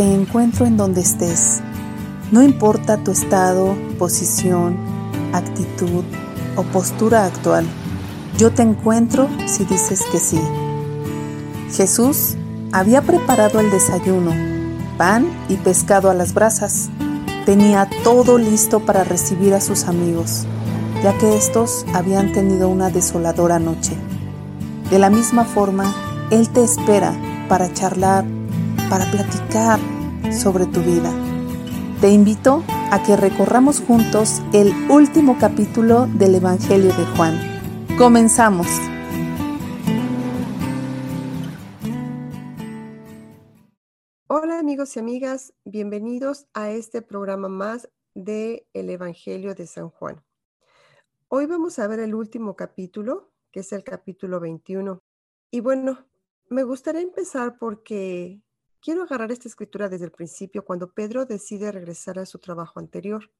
te encuentro en donde estés. No importa tu estado, posición, actitud o postura actual. Yo te encuentro si dices que sí. Jesús había preparado el desayuno, pan y pescado a las brasas. Tenía todo listo para recibir a sus amigos, ya que estos habían tenido una desoladora noche. De la misma forma, Él te espera para charlar, para platicar sobre tu vida. Te invito a que recorramos juntos el último capítulo del Evangelio de Juan. Comenzamos. Hola amigos y amigas, bienvenidos a este programa más de el Evangelio de San Juan. Hoy vamos a ver el último capítulo, que es el capítulo 21. Y bueno, me gustaría empezar porque quiero agarrar esta escritura desde el principio, cuando Pedro decide regresar a su trabajo anterior.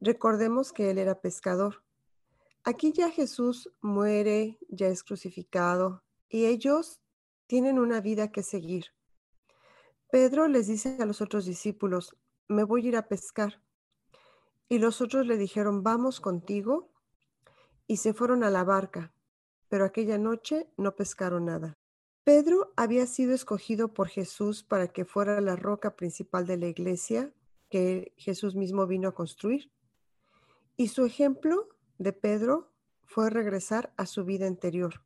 Recordemos que él era pescador. Aquí ya Jesús muere, ya es crucificado, y ellos tienen una vida que seguir. Pedro les dice a los otros discípulos, me voy a ir a pescar. Y los otros le dijeron, vamos contigo. Y se fueron a la barca, pero aquella noche no pescaron nada. Pedro había sido escogido por Jesús para que fuera la roca principal de la iglesia que Jesús mismo vino a construir. Y su ejemplo de Pedro fue regresar a su vida anterior.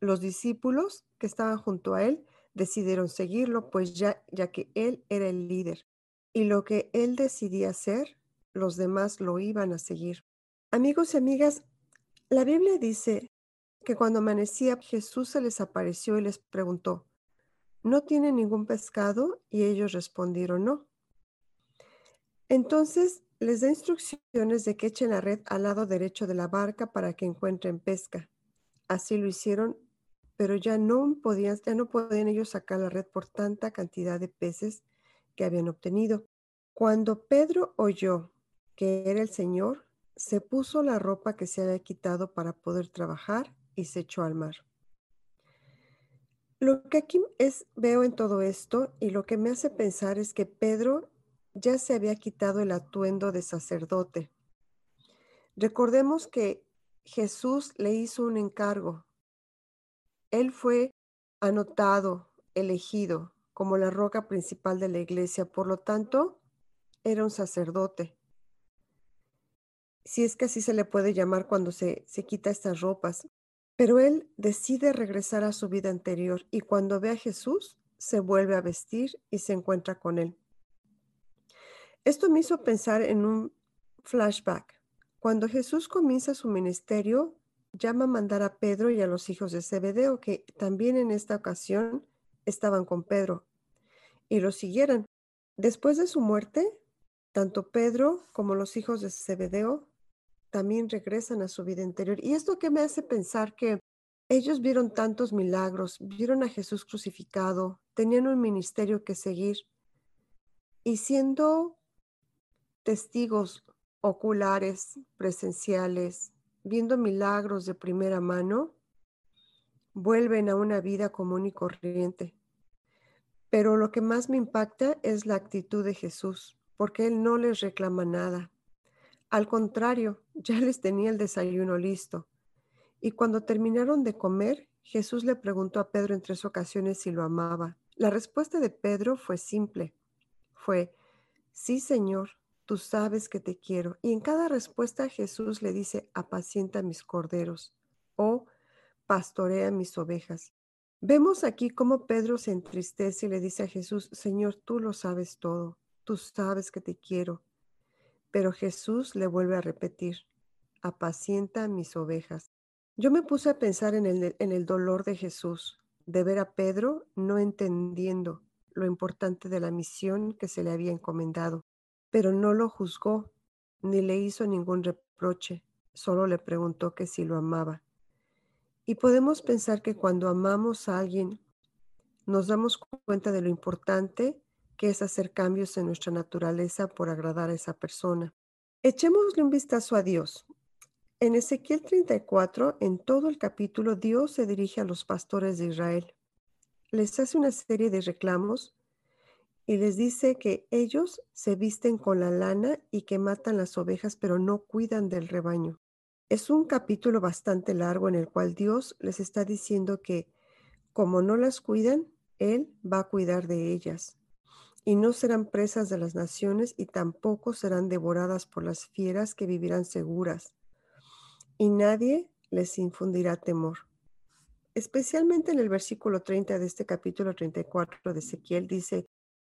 Los discípulos que estaban junto a él decidieron seguirlo, pues ya, ya que él era el líder. Y lo que él decidía hacer, los demás lo iban a seguir. Amigos y amigas, la Biblia dice que cuando amanecía Jesús se les apareció y les preguntó, ¿no tienen ningún pescado? Y ellos respondieron, no. Entonces les da instrucciones de que echen la red al lado derecho de la barca para que encuentren pesca. Así lo hicieron, pero ya no podían, ya no podían ellos sacar la red por tanta cantidad de peces que habían obtenido. Cuando Pedro oyó que era el Señor, se puso la ropa que se había quitado para poder trabajar y se echó al mar. Lo que aquí es, veo en todo esto y lo que me hace pensar es que Pedro ya se había quitado el atuendo de sacerdote. Recordemos que Jesús le hizo un encargo. Él fue anotado, elegido como la roca principal de la iglesia, por lo tanto, era un sacerdote. Si es que así se le puede llamar cuando se, se quita estas ropas. Pero él decide regresar a su vida anterior y cuando ve a Jesús, se vuelve a vestir y se encuentra con él. Esto me hizo pensar en un flashback. Cuando Jesús comienza su ministerio, llama a mandar a Pedro y a los hijos de Zebedeo, que también en esta ocasión estaban con Pedro, y lo siguieran. Después de su muerte, tanto Pedro como los hijos de Zebedeo también regresan a su vida interior. Y esto que me hace pensar que ellos vieron tantos milagros, vieron a Jesús crucificado, tenían un ministerio que seguir y siendo testigos oculares, presenciales, viendo milagros de primera mano, vuelven a una vida común y corriente. Pero lo que más me impacta es la actitud de Jesús, porque Él no les reclama nada. Al contrario, ya les tenía el desayuno listo. Y cuando terminaron de comer, Jesús le preguntó a Pedro en tres ocasiones si lo amaba. La respuesta de Pedro fue simple. Fue, sí, Señor, tú sabes que te quiero. Y en cada respuesta Jesús le dice, apacienta mis corderos o pastorea mis ovejas. Vemos aquí cómo Pedro se entristece y le dice a Jesús, Señor, tú lo sabes todo, tú sabes que te quiero. Pero Jesús le vuelve a repetir, apacienta mis ovejas. Yo me puse a pensar en el, en el dolor de Jesús, de ver a Pedro no entendiendo lo importante de la misión que se le había encomendado, pero no lo juzgó ni le hizo ningún reproche, solo le preguntó que si lo amaba. Y podemos pensar que cuando amamos a alguien, nos damos cuenta de lo importante que es hacer cambios en nuestra naturaleza por agradar a esa persona. Echémosle un vistazo a Dios. En Ezequiel 34, en todo el capítulo, Dios se dirige a los pastores de Israel. Les hace una serie de reclamos y les dice que ellos se visten con la lana y que matan las ovejas, pero no cuidan del rebaño. Es un capítulo bastante largo en el cual Dios les está diciendo que como no las cuidan, Él va a cuidar de ellas. Y no serán presas de las naciones y tampoco serán devoradas por las fieras que vivirán seguras. Y nadie les infundirá temor. Especialmente en el versículo 30 de este capítulo 34 de Ezequiel dice,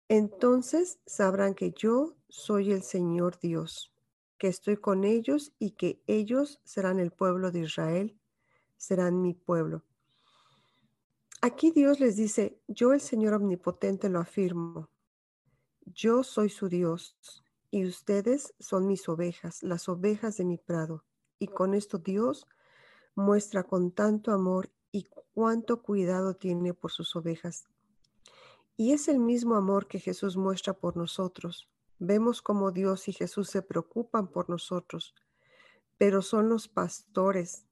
entonces sabrán que yo soy el Señor Dios, que estoy con ellos y que ellos serán el pueblo de Israel, serán mi pueblo. Aquí Dios les dice, yo el Señor Omnipotente lo afirmo, yo soy su Dios y ustedes son mis ovejas, las ovejas de mi prado. Y con esto Dios muestra con tanto amor y cuánto cuidado tiene por sus ovejas. Y es el mismo amor que Jesús muestra por nosotros. Vemos cómo Dios y Jesús se preocupan por nosotros, pero son los pastores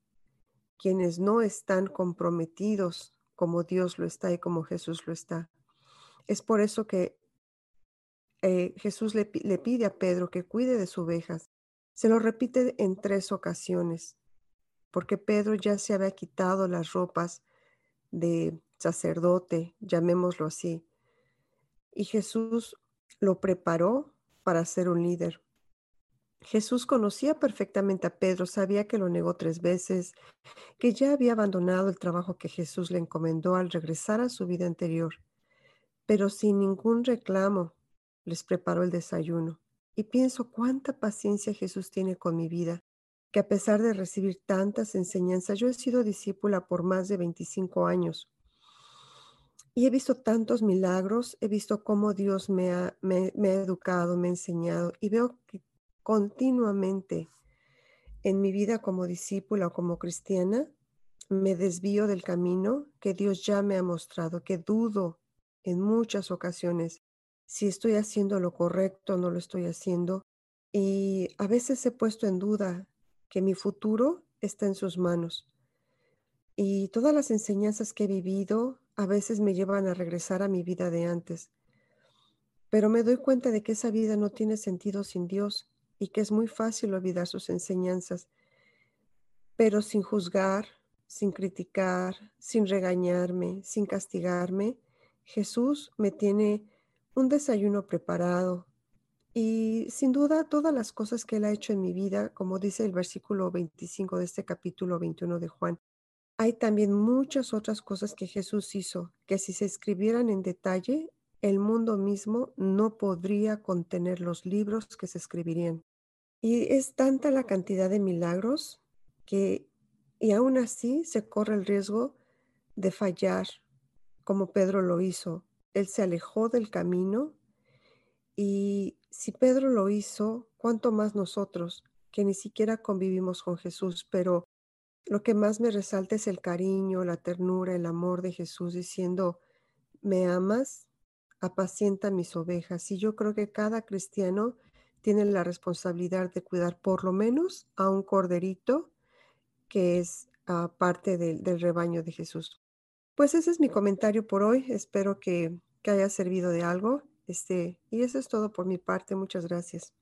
quienes no están comprometidos como Dios lo está y como Jesús lo está. Es por eso que eh, Jesús le, le pide a Pedro que cuide de sus ovejas. Se lo repite en tres ocasiones, porque Pedro ya se había quitado las ropas de sacerdote, llamémoslo así, y Jesús lo preparó para ser un líder. Jesús conocía perfectamente a Pedro, sabía que lo negó tres veces, que ya había abandonado el trabajo que Jesús le encomendó al regresar a su vida anterior, pero sin ningún reclamo les preparó el desayuno. Y pienso cuánta paciencia Jesús tiene con mi vida, que a pesar de recibir tantas enseñanzas, yo he sido discípula por más de 25 años. Y he visto tantos milagros, he visto cómo Dios me ha, me, ha educado, me ha enseñado y veo que continuamente en mi vida como discípula o como cristiana me desvío del camino que Dios ya me ha mostrado, que dudo en muchas ocasiones si estoy haciendo lo correcto o no lo estoy haciendo. Y a veces he puesto en duda que mi futuro está en sus manos. Y todas las enseñanzas que he vivido a veces me llevan a regresar a mi vida de antes. Pero me doy cuenta de que esa vida no tiene sentido sin Dios y que es muy fácil olvidar sus enseñanzas. Pero sin juzgar, sin criticar, sin regañarme, sin castigarme, Jesús me tiene un desayuno preparado. Y sin duda todas las cosas que Él ha hecho en mi vida, como dice el versículo 25 de este capítulo 21 de Juan, hay también muchas otras cosas que Jesús hizo, que si se escribieran en detalle, el mundo mismo no podría contener los libros que se escribirían. Y es tanta la cantidad de milagros que, y aún así se corre el riesgo de fallar, como Pedro lo hizo. Él se alejó del camino y si Pedro lo hizo, ¿cuánto más nosotros, que ni siquiera convivimos con Jesús, pero lo que más me resalta es el cariño, la ternura, el amor de Jesús diciendo, me amas, apacienta mis ovejas. Y yo creo que cada cristiano tiene la responsabilidad de cuidar por lo menos a un corderito que es ah, parte del rebaño de Jesús. Pues ese es mi comentario por hoy. Espero que, que haya servido de algo. Este, y eso es todo por mi parte. Muchas gracias.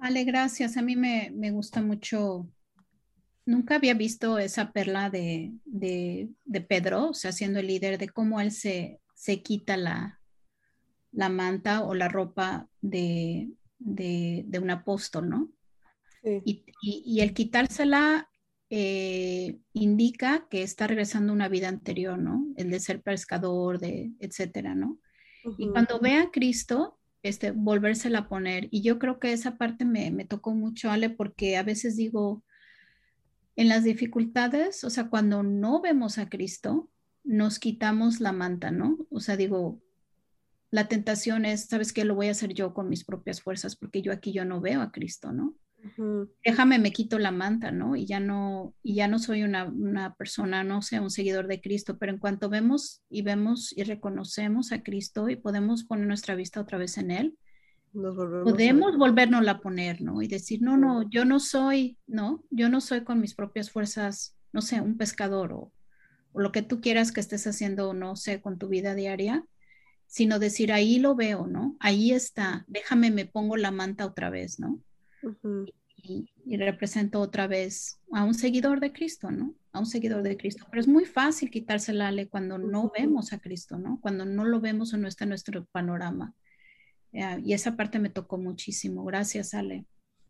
Ale, gracias. A mí me, gusta mucho. Nunca había visto esa perla de, Pedro, o sea, siendo el líder, de cómo él se, se quita la, la manta o la ropa de, un apóstol, ¿no? Y, el quitársela eh, indica que está regresando a una vida anterior, ¿no? El de ser pescador, de etcétera, ¿no? Y cuando ve a Cristo, este, volvérsela a poner. Y yo creo que esa parte me, me tocó mucho, Ale, porque a veces digo, en las dificultades, o sea, cuando no vemos a Cristo, nos quitamos la manta, ¿no? O sea, digo, la tentación es, ¿sabes qué? Lo voy a hacer yo con mis propias fuerzas, porque yo aquí yo no veo a Cristo, ¿no? Déjame, me quito la manta, ¿no? Y ya no, y ya no soy una, una, persona, no sé, un seguidor de Cristo, pero en cuanto vemos y vemos y reconocemos a Cristo y podemos poner nuestra vista otra vez en Él, podemos volvernos a poner, ¿no? Y decir, no, no, yo no soy, ¿no? Yo no soy con mis propias fuerzas, no sé, un pescador o, o lo que tú quieras que estés haciendo, no sé, con tu vida diaria, sino decir, ahí lo veo, ¿no? Ahí está, déjame, me pongo la manta otra vez, ¿no? Y, represento otra vez a un seguidor de Cristo, ¿no? A un seguidor de Cristo. Pero es muy fácil quitársela, Ale, cuando no vemos a Cristo, ¿no? Cuando no lo vemos o no está en nuestro panorama. Eh, y esa parte me tocó muchísimo. Gracias, Ale.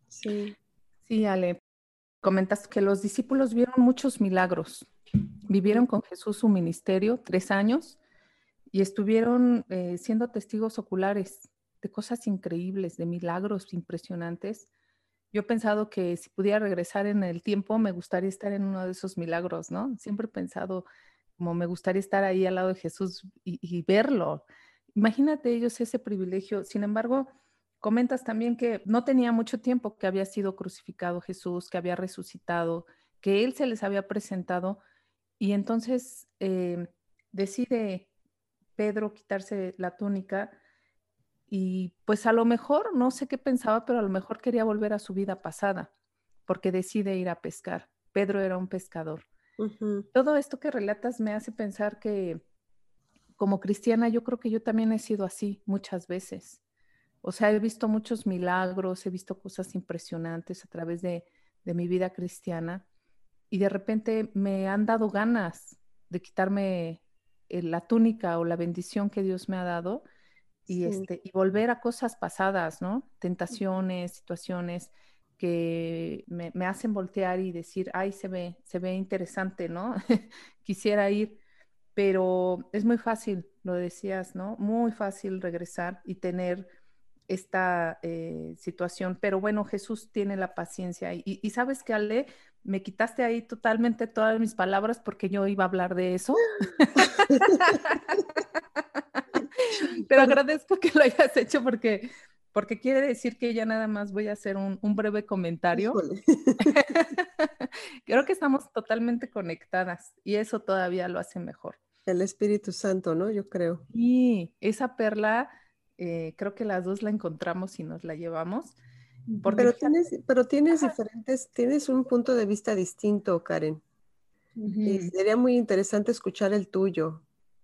Sí. Sí, Ale. Comentas que los discípulos vieron muchos milagros. Vivieron con Jesús su ministerio tres años y estuvieron eh, siendo testigos oculares de cosas increíbles, de milagros impresionantes yo he pensado que si pudiera regresar en el tiempo, me gustaría estar en uno de esos milagros, ¿no? Siempre he pensado como me gustaría estar ahí al lado de Jesús y, verlo. Imagínate ellos ese privilegio. Sin embargo, comentas también que no tenía mucho tiempo que había sido crucificado Jesús, que había resucitado, que Él se les había presentado y entonces eh, decide Pedro quitarse la túnica y pues a lo mejor, no sé qué pensaba, pero a lo mejor quería volver a su vida pasada, porque decide ir a pescar. Pedro era un pescador. Todo esto que relatas me hace pensar que como cristiana yo creo que yo también he sido así muchas veces. O sea, he visto muchos milagros, he visto cosas impresionantes a través de, de mi vida cristiana y de repente me han dado ganas de quitarme eh, la túnica o la bendición que Dios me ha dado y, este, y volver a cosas pasadas, ¿no? Tentaciones, situaciones que me, me, hacen voltear y decir, ay, se ve, se ve interesante, ¿no? Quisiera ir, pero es muy fácil, lo decías, ¿no? Muy fácil regresar y tener esta eh, situación, pero bueno, Jesús tiene la paciencia. Y, y, sabes que, Ale, me quitaste ahí totalmente todas mis palabras porque yo iba a hablar de eso. Pero agradezco que lo hayas hecho porque, porque quiere decir que ya nada más voy a hacer un, un breve comentario. Creo que estamos totalmente conectadas y eso todavía lo hace mejor. El Espíritu Santo, ¿no? Yo creo. Y esa perla, eh, creo que las dos la encontramos y nos la llevamos. pero tienes, pero tienes diferentes, tienes un punto de vista distinto, Karen. sería muy interesante escuchar el tuyo.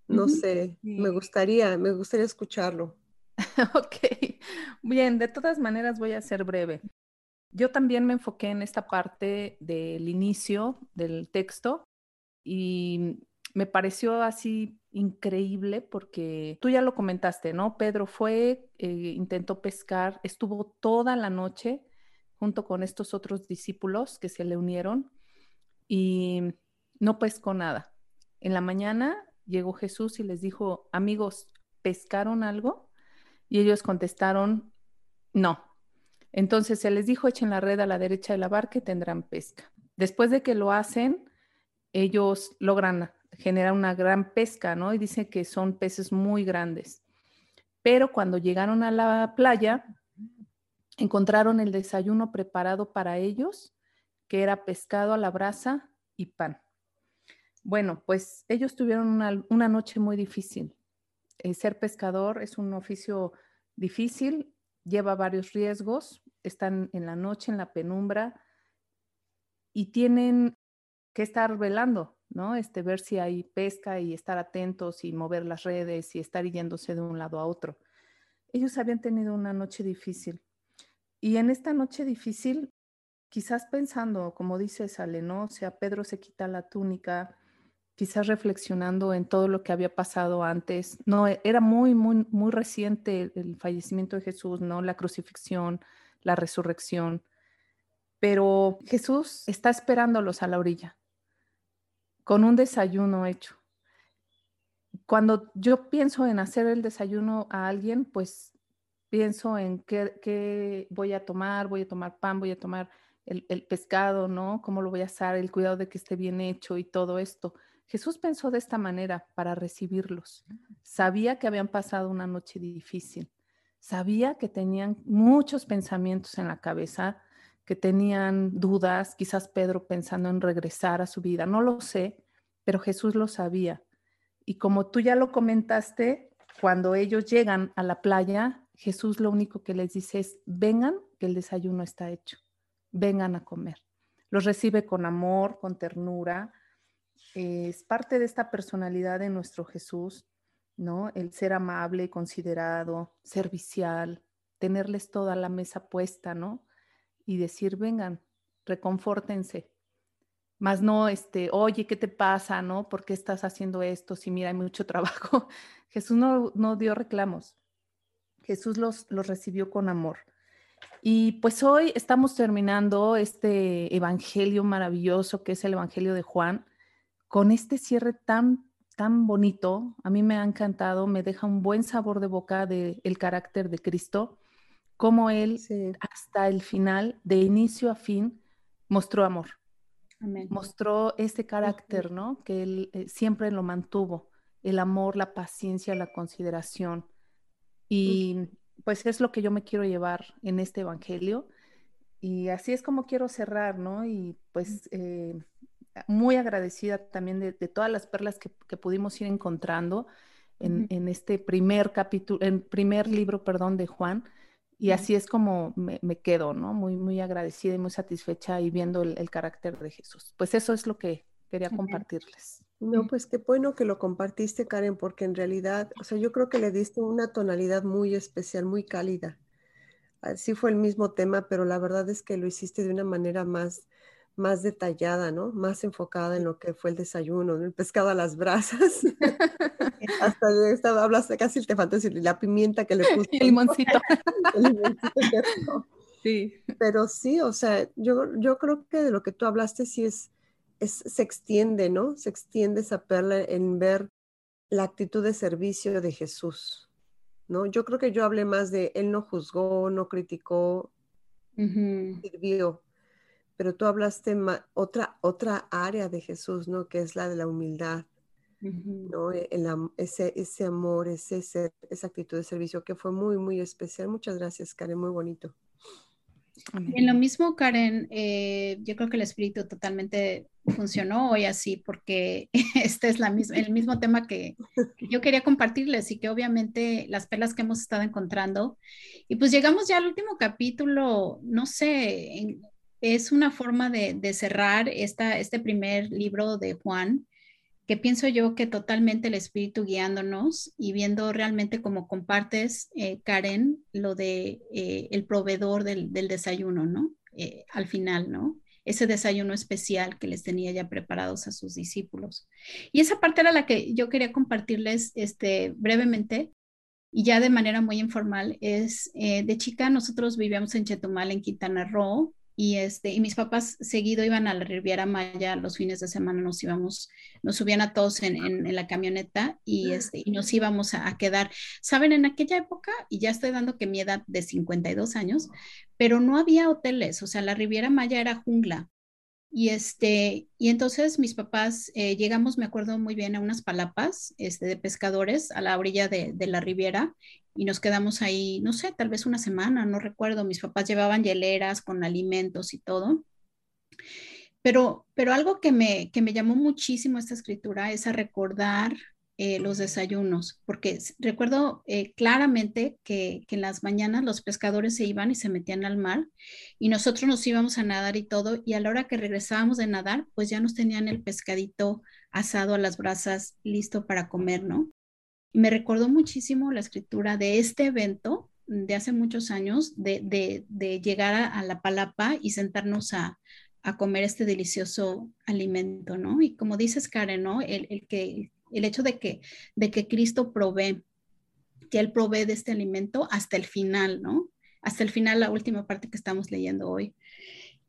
No sé, me gustaría, me gustaría escucharlo. ok, bien, de todas maneras voy a ser breve. Yo también me enfoqué en esta parte del inicio del texto y me pareció así increíble porque tú ya lo comentaste, ¿no? Pedro fue, eh, intentó pescar, estuvo toda la noche junto con estos otros discípulos que se le unieron y no pescó nada. En la mañana llegó Jesús y les dijo, amigos, ¿pescaron algo? Y ellos contestaron, no. Entonces se les dijo, echen la red a la derecha de la barca y tendrán pesca. Después de que lo hacen, ellos logran generar una gran pesca, ¿no? Y dicen que son peces muy grandes. Pero cuando llegaron a la playa, encontraron el desayuno preparado para ellos, que era pescado a la brasa y pan. Bueno, pues ellos tuvieron una, noche muy difícil. Eh, ser pescador es un oficio difícil, lleva varios riesgos, están en la noche, en la penumbra y tienen que estar velando, ¿no? Este, ver si hay pesca y estar atentos y mover las redes y estar yéndose de un lado a otro. Ellos habían tenido una noche difícil y en esta noche difícil, quizás pensando, como dice Sale, ¿no? O sea, Pedro se quita la túnica, quizás reflexionando en todo lo que había pasado antes. No, e, era muy, muy, muy reciente el fallecimiento de Jesús, ¿no? La crucifixión, la resurrección. Pero Jesús está esperándolos a la orilla, con un desayuno hecho. Cuando yo pienso en hacer el desayuno a alguien, pues pienso en qué, voy a tomar, voy a tomar pan, voy a tomar el, el pescado, ¿no? ¿Cómo lo voy a hacer? El cuidado de que esté bien hecho y todo esto. Jesús pensó de esta manera para recibirlos. Sabía que habían pasado una noche difícil. Sabía que tenían muchos pensamientos en la cabeza, que tenían dudas, quizás Pedro pensando en regresar a su vida. No lo sé, pero Jesús lo sabía. Y como tú ya lo comentaste, cuando ellos llegan a la playa, Jesús lo único que les dice es, vengan, que el desayuno está hecho, vengan a comer. Los recibe con amor, con ternura, es parte de esta personalidad de nuestro Jesús, ¿no? El ser amable, considerado, servicial, tenerles toda la mesa puesta, ¿no? Y decir, vengan, reconfórtense. Más no, este, oye, ¿qué te pasa, no? ¿Por qué estás haciendo esto? Si mira, hay mucho trabajo. Jesús no, no dio reclamos. Jesús los, los recibió con amor. Y pues hoy estamos terminando este evangelio maravilloso que es el evangelio de Juan con este cierre tan tan bonito, a mí me ha encantado, me deja un buen sabor de boca del el carácter de Cristo, como Él hasta el final, de inicio a fin, mostró amor. Mostró ese carácter, ¿no? Que Él eh, siempre lo mantuvo, el amor, la paciencia, la consideración. Y pues es lo que yo me quiero llevar en este Evangelio. Y así es como quiero cerrar, ¿no? Y pues eh, muy agradecida también de, todas las perlas que, pudimos ir encontrando en, este primer capítulo, en primer libro, perdón, de Juan. Y así es como me, quedo, ¿no? Muy, muy agradecida y muy satisfecha y viendo el, carácter de Jesús. Pues eso es lo que quería compartirles. No, pues qué bueno que lo compartiste, Karen, porque en realidad, o sea, yo creo que le diste una tonalidad muy especial, muy cálida. Así fue el mismo tema, pero la verdad es que lo hiciste de una manera más, más detallada, ¿no? Más enfocada en lo que fue el desayuno, el pescado a las brasas. Hasta estaba, hablaste casi te faltó decir la pimienta que le puse. El limoncito. el limoncito sí. Pero sí, o sea, yo, yo creo que de lo que tú hablaste sí es, es, se extiende, ¿no? Se extiende esa perla en ver la actitud de servicio de Jesús, ¿no? Yo creo que yo hablé más de él no juzgó, no criticó, sirvió, pero tú hablaste otra, otra área de Jesús, ¿no? Que es la de la humildad, ¿no? E, ese, ese amor, ese esa actitud de servicio que fue muy, muy especial. Muchas gracias, Karen, muy bonito. En lo mismo, Karen, eh, yo creo que el espíritu totalmente funcionó hoy así, porque este es la misma, el mismo tema que, que, yo quería compartirles y que obviamente las pelas que hemos estado encontrando. Y pues llegamos ya al último capítulo, no sé, en, es una forma de, cerrar este primer libro de Juan, que pienso yo que totalmente el espíritu guiándonos y viendo realmente como compartes, eh, Karen, lo de eh, el proveedor del, desayuno, ¿no? Eh, al final, ¿no? Ese desayuno especial que les tenía ya preparados a sus discípulos. Y esa parte era la que yo quería compartirles este, brevemente y ya de manera muy informal. Es de chica, nosotros vivíamos en Chetumal, en Quintana Roo, y este y mis papás seguido iban a la Riviera Maya los fines de semana nos íbamos nos subían a todos en, en, la camioneta y este y nos íbamos a, quedar. Saben en aquella época y ya estoy dando que mi edad de 52 años pero no había hoteles o sea la Riviera Maya era jungla y este, y entonces mis papás eh, llegamos, me acuerdo muy bien, a unas palapas este, de pescadores a la orilla de, de, la riviera y nos quedamos ahí, no sé, tal vez una semana, no recuerdo. Mis papás llevaban hieleras con alimentos y todo. Pero, pero algo que me, que me llamó muchísimo esta escritura es a recordar eh, los desayunos, porque recuerdo eh, claramente que, en las mañanas los pescadores se iban y se metían al mar y nosotros nos íbamos a nadar y todo, y a la hora que regresábamos de nadar, pues ya nos tenían el pescadito asado a las brasas listo para comer, ¿no? Me recordó muchísimo la escritura de este evento de hace muchos años, de, de, llegar a, la palapa y sentarnos a, a comer este delicioso alimento, ¿no? Y como dices, Karen, ¿no? El, el, que el hecho de que, de que Cristo provee, que Él provee de este alimento hasta el final, ¿no? Hasta el final, la última parte que estamos leyendo hoy.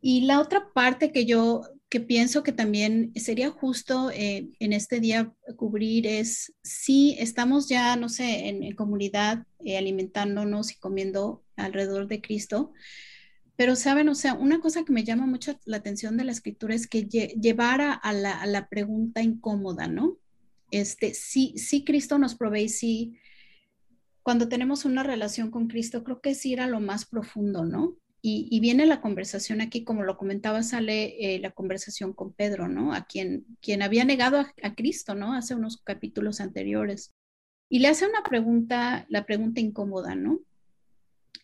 Y la otra parte que yo que pienso que también sería justo eh, en este día cubrir es si estamos ya, no sé, en, comunidad eh, alimentándonos y comiendo alrededor de Cristo, pero saben, o sea, una cosa que me llama mucho la atención de la escritura es que llevara a la, a la pregunta incómoda, ¿no? Este, sí, sí Cristo nos provee, sí, cuando tenemos una relación con Cristo, creo que es ir a lo más profundo, ¿no? Y, viene la conversación aquí, como lo comentaba, sale eh, la conversación con Pedro, ¿no? A quien, quien había negado a, Cristo, ¿no? Hace unos capítulos anteriores. Y le hace una pregunta, la pregunta incómoda, ¿no?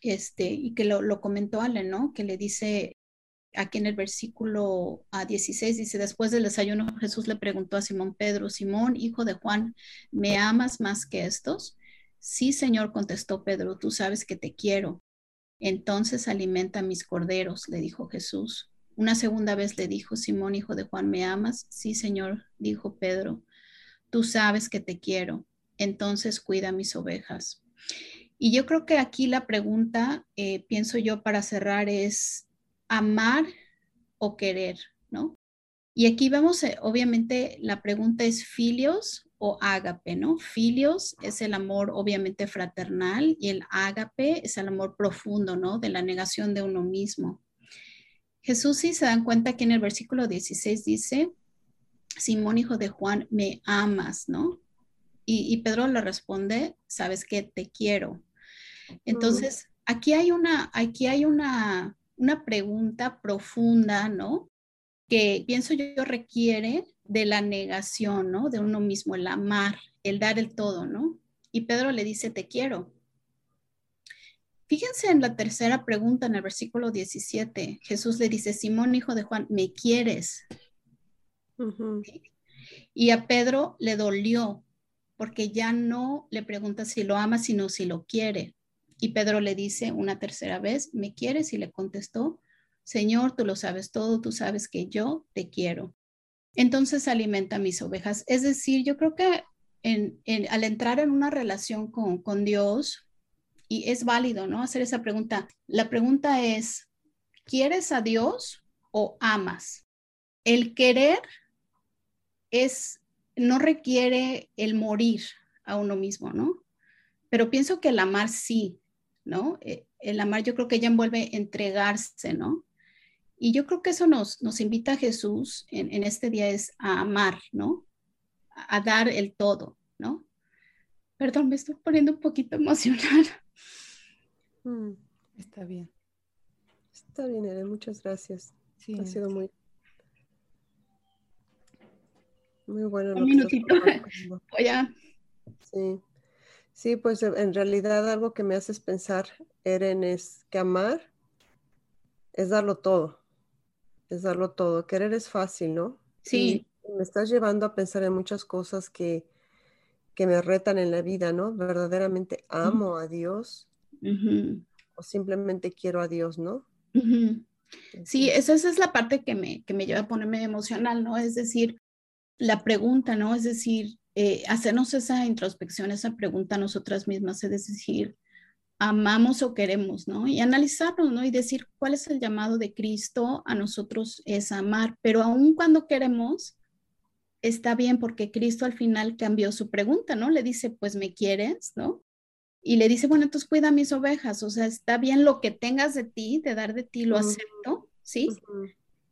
Este, y que lo, lo comentó Ale, ¿no? Que le dice, aquí en el versículo 16 dice, después del desayuno Jesús le preguntó a Simón Pedro, Simón, hijo de Juan, ¿me amas más que estos? Sí, Señor, contestó Pedro, tú sabes que te quiero. Entonces alimenta mis corderos, le dijo Jesús. Una segunda vez le dijo, Simón, hijo de Juan, ¿me amas? Sí, Señor, dijo Pedro, tú sabes que te quiero. Entonces cuida mis ovejas. Y yo creo que aquí la pregunta, eh, pienso yo para cerrar, es amar o querer, ¿no? Y aquí vemos, eh, obviamente, la pregunta es filios o ágape, ¿no? Filios es el amor obviamente fraternal y el ágape es el amor profundo, ¿no? De la negación de uno mismo. Jesús, si se dan cuenta que en el versículo 16 dice, Simón, hijo de Juan, me amas, ¿no? Y, Pedro le responde, sabes que te quiero. Entonces, aquí hay una, aquí hay una, una pregunta profunda, ¿no? Que pienso yo requiere de la negación, ¿no? De uno mismo, el amar, el dar el todo, ¿no? Y Pedro le dice, te quiero. Fíjense en la tercera pregunta en el versículo 17. Jesús le dice, Simón, hijo de Juan, ¿me quieres? Y a Pedro le dolió porque ya no le pregunta si lo ama, sino si lo quiere. Y Pedro le dice una tercera vez, ¿me quieres? Y le contestó, Señor, tú lo sabes todo, tú sabes que yo te quiero. Entonces alimenta mis ovejas. Es decir, yo creo que al entrar en una relación con, con Dios, y es válido, ¿no? Hacer esa pregunta. La pregunta es, ¿quieres a Dios o amas? El querer es, no requiere el morir a uno mismo, ¿no? Pero pienso que el amar sí, ¿no? Eh, el amar yo creo que ya envuelve entregarse, ¿no? Y yo creo que eso nos, nos invita a Jesús en, en este día es a amar, ¿no? A, dar el todo, ¿no? Perdón, me estoy poniendo un poquito emocional. Mm, está bien. Está bien, Eren, muchas gracias. Sí, ha sido muy, muy bueno. Un minutito. Voy a... Sí. Sí, pues en realidad algo que me haces pensar, Eren, es que amar es darlo todo. Es darlo todo. Querer es fácil, ¿no? Sí. me estás llevando a pensar en muchas cosas que, que me retan en la vida, ¿no? Verdaderamente amo a Dios o simplemente quiero a Dios, ¿no? Sí, esa, esa, es la parte que me, que me lleva a ponerme emocional, ¿no? Es decir, la pregunta, ¿no? Es decir, eh, hacernos esa introspección, esa pregunta a nosotras mismas, es decir, amamos o queremos, ¿no? Y analizarnos, ¿no? Y decir cuál es el llamado de Cristo a nosotros es amar, pero aun cuando queremos, está bien porque Cristo al final cambió su pregunta, ¿no? Le dice, pues me quieres, ¿no? Y le dice, bueno, entonces cuida mis ovejas, o sea, está bien lo que tengas de ti, de dar de ti, lo acepto, ¿sí?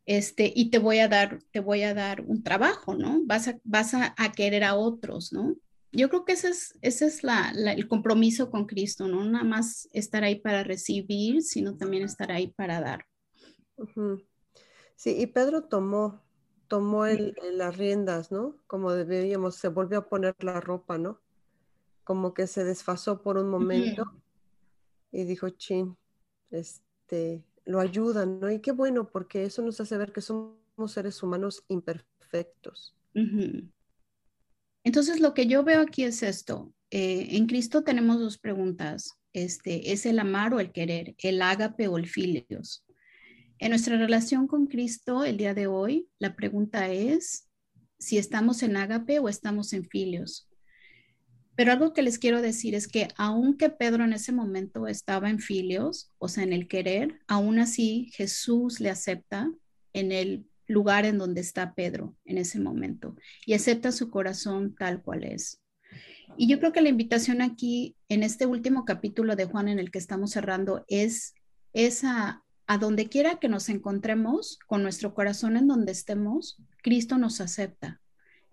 Este, y te voy a dar, te voy a dar un trabajo, ¿no? Vas a, vas a, querer a otros, ¿no? Yo creo que ese es, ese es la, el compromiso con Cristo, ¿no? Nada más estar ahí para recibir, sino también estar ahí para dar. Sí, y Pedro tomó, tomó el, las riendas, ¿no? Como debíamos, se volvió a poner la ropa, ¿no? Como que se desfasó por un momento y dijo, chin, este, lo ayudan, ¿no? Y qué bueno, porque eso nos hace ver que somos seres humanos imperfectos. Entonces, lo que yo veo aquí es esto. Eh, en Cristo tenemos dos preguntas. Este, ¿Es el amar o el querer? ¿El ágape o el filios? En nuestra relación con Cristo el día de hoy, la pregunta es si estamos en ágape o estamos en filios. Pero algo que les quiero decir es que aunque Pedro en ese momento estaba en filios, o sea, en el querer, aún así Jesús le acepta en el lugar en donde está Pedro en ese momento y acepta su corazón tal cual es. Y yo creo que la invitación aquí en este último capítulo de Juan en el que estamos cerrando es esa a donde quiera que nos encontremos, con nuestro corazón en donde estemos, Cristo nos acepta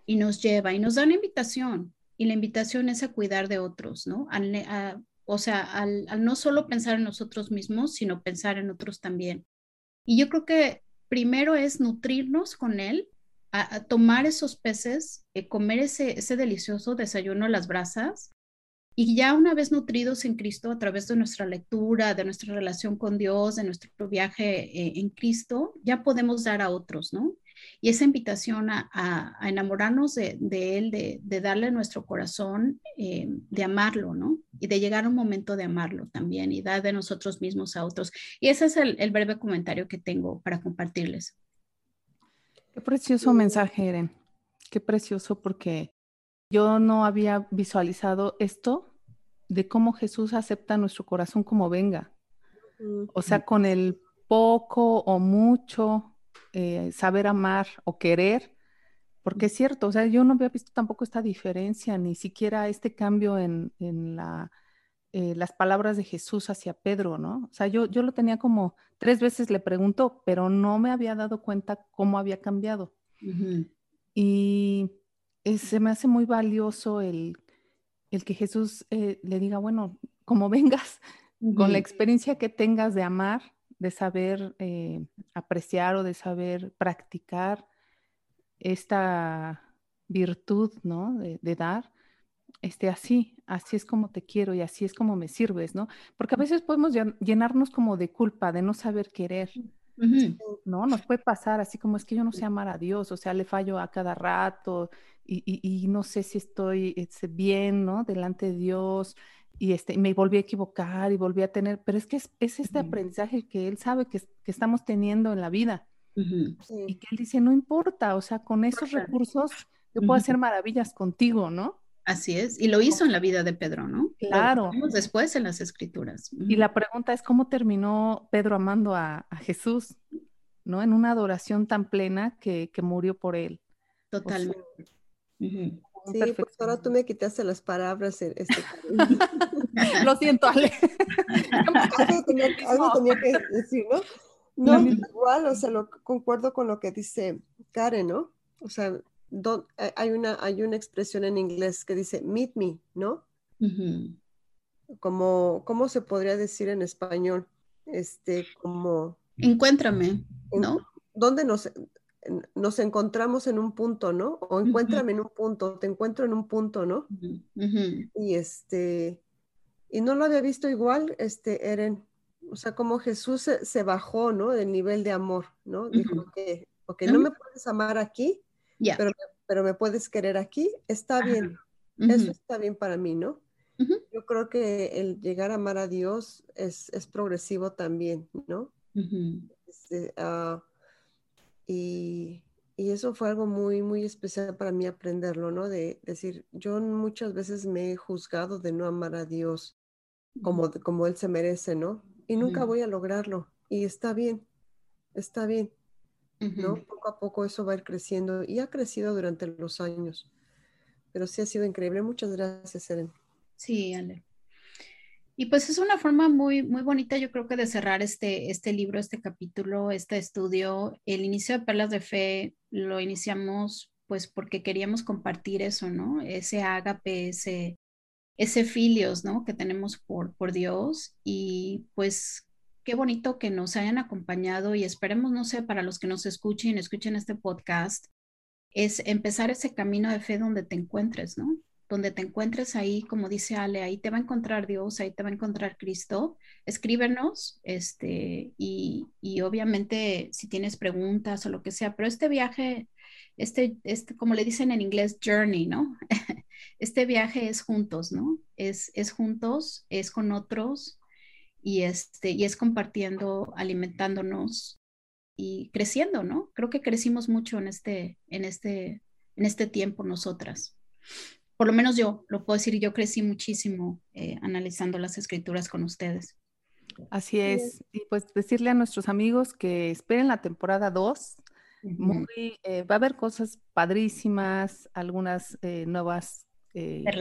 y nos lleva y nos da una invitación y la invitación es a cuidar de otros, ¿no? o sea, al, no solo pensar en nosotros mismos, sino pensar en otros también. Y yo creo que primero es nutrirnos con él, a, tomar esos peces, eh, comer ese, ese delicioso desayuno a las brasas Y ya una vez nutridos en Cristo a través de nuestra lectura, de nuestra relación con Dios, de nuestro viaje eh, en Cristo, ya podemos dar a otros, ¿no? Y esa invitación a, enamorarnos de, Él, de, darle nuestro corazón, eh, de amarlo, ¿no? Y de llegar a un momento de amarlo también y dar de nosotros mismos a otros. Y ese es el, breve comentario que tengo para compartirles. Qué precioso mensaje, Eren. Qué precioso porque yo no había visualizado esto de cómo Jesús acepta nuestro corazón como venga. O sea, con el poco o mucho eh, saber amar o querer, porque es cierto, o sea, yo no había visto tampoco esta diferencia, ni siquiera este cambio en, la, eh, las palabras de Jesús hacia Pedro, ¿no? O sea, yo, yo lo tenía como tres veces le preguntó, pero no me había dado cuenta cómo había cambiado. Y se me hace muy valioso el, el que Jesús eh, le diga, bueno, como vengas, con la experiencia que tengas de amar, de saber eh, apreciar o de saber practicar esta virtud, ¿no? De, dar, este, así, así es como te quiero y así es como me sirves, ¿no? Porque a veces podemos llenarnos como de culpa, de no saber querer, ¿no? Nos puede pasar así como es que yo no sé amar a Dios, o sea, le fallo a cada rato y, no sé si estoy este, bien, ¿no? Delante de Dios y este, me volví a equivocar y volví a tener, pero es que es, este aprendizaje que él sabe que, que, estamos teniendo en la vida. Y que él dice, no importa, o sea, con esos recursos yo puedo hacer maravillas contigo, ¿no? Así es, y lo hizo en la vida de Pedro, ¿no? Claro. Lo después en las escrituras. Y la pregunta es, ¿cómo terminó Pedro amando a, Jesús? ¿No? En una adoración tan plena que, que murió por él. Totalmente. Sí, pues ahora tú me quitaste las palabras. Este, Lo siento, Ale. algo, tenía, que decir, ¿no? No, igual, o sea, lo, concuerdo con lo que dice Karen, ¿no? O sea, hay, una, hay una expresión en inglés que dice meet me, ¿no? Como, ¿cómo se podría decir en español? Este, como... Encuéntrame, ¿no? ¿Dónde nos, nos encontramos en un punto, ¿no? O encuéntrame en un punto, te encuentro en un punto, ¿no? Y este, y no lo había visto igual, este, Eren, o sea, como Jesús se, bajó, ¿no? Del nivel de amor, ¿no? Dijo que, ok, no me puedes amar aquí, pero, pero me puedes querer aquí, está bien, eso está bien para mí, ¿no? Yo creo que el llegar a amar a Dios es, progresivo también, ¿no? Este, ah, y, eso fue algo muy, muy especial para mí aprenderlo, ¿no? De decir, yo muchas veces me he juzgado de no amar a Dios como, como Él se merece, ¿no? Y nunca voy a lograrlo. Y está bien, está bien, ¿no? Poco a poco eso va a ir creciendo y ha crecido durante los años. Pero sí ha sido increíble. Muchas gracias, Eren. Sí, Ale. Y pues es una forma muy, muy bonita, yo creo que de cerrar este, este libro, este capítulo, este estudio. El inicio de Perlas de Fe lo iniciamos pues porque queríamos compartir eso, ¿no? Ese ágape, ese, ese filios, ¿no? Que tenemos por, por Dios. Y pues qué bonito que nos hayan acompañado y esperemos, no sé, para los que nos escuchen, escuchen este podcast, es empezar ese camino de fe donde te encuentres, ¿no? Donde te encuentres ahí, como dice Ale, ahí te va a encontrar Dios, ahí te va a encontrar Cristo. Escríbenos, este, y, obviamente si tienes preguntas o lo que sea, pero este viaje, este, este, como le dicen en inglés, journey, ¿no? este viaje es juntos, ¿no? Es, es juntos, es con otros y, este, y es compartiendo, alimentándonos y creciendo, ¿no? Creo que crecimos mucho en este, en este, en este tiempo nosotras por lo menos yo, lo puedo decir, yo crecí muchísimo eh, analizando las escrituras con ustedes. Así es. Y pues decirle a nuestros amigos que esperen la temporada 2. Eh, va a haber cosas padrísimas, algunas eh, nuevas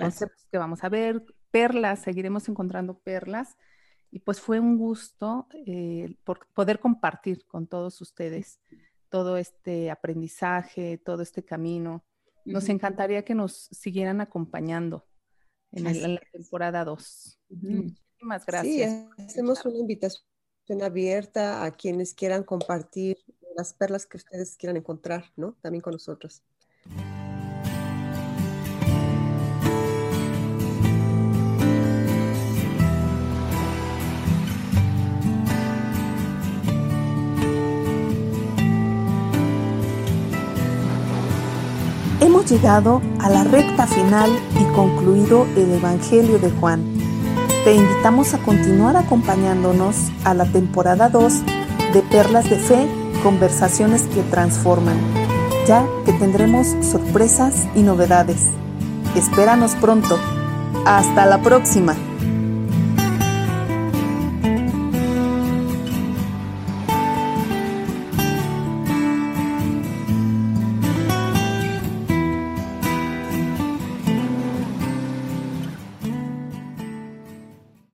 conceptos que vamos a ver, perlas, seguiremos encontrando perlas. Y pues fue un gusto por poder compartir con todos ustedes todo este aprendizaje, todo este camino. Nos encantaría que nos siguieran acompañando en, la temporada 2. Muchísimas gracias. Sí, hacemos una invitación abierta a quienes quieran compartir las perlas que ustedes quieran encontrar, ¿no? También con nosotros. Llegado a la recta final y concluido el Evangelio de Juan. Te invitamos a continuar acompañándonos a la temporada 2 de Perlas de Fe, conversaciones que transforman, ya que tendremos sorpresas y novedades. Espéranos pronto. Hasta la próxima.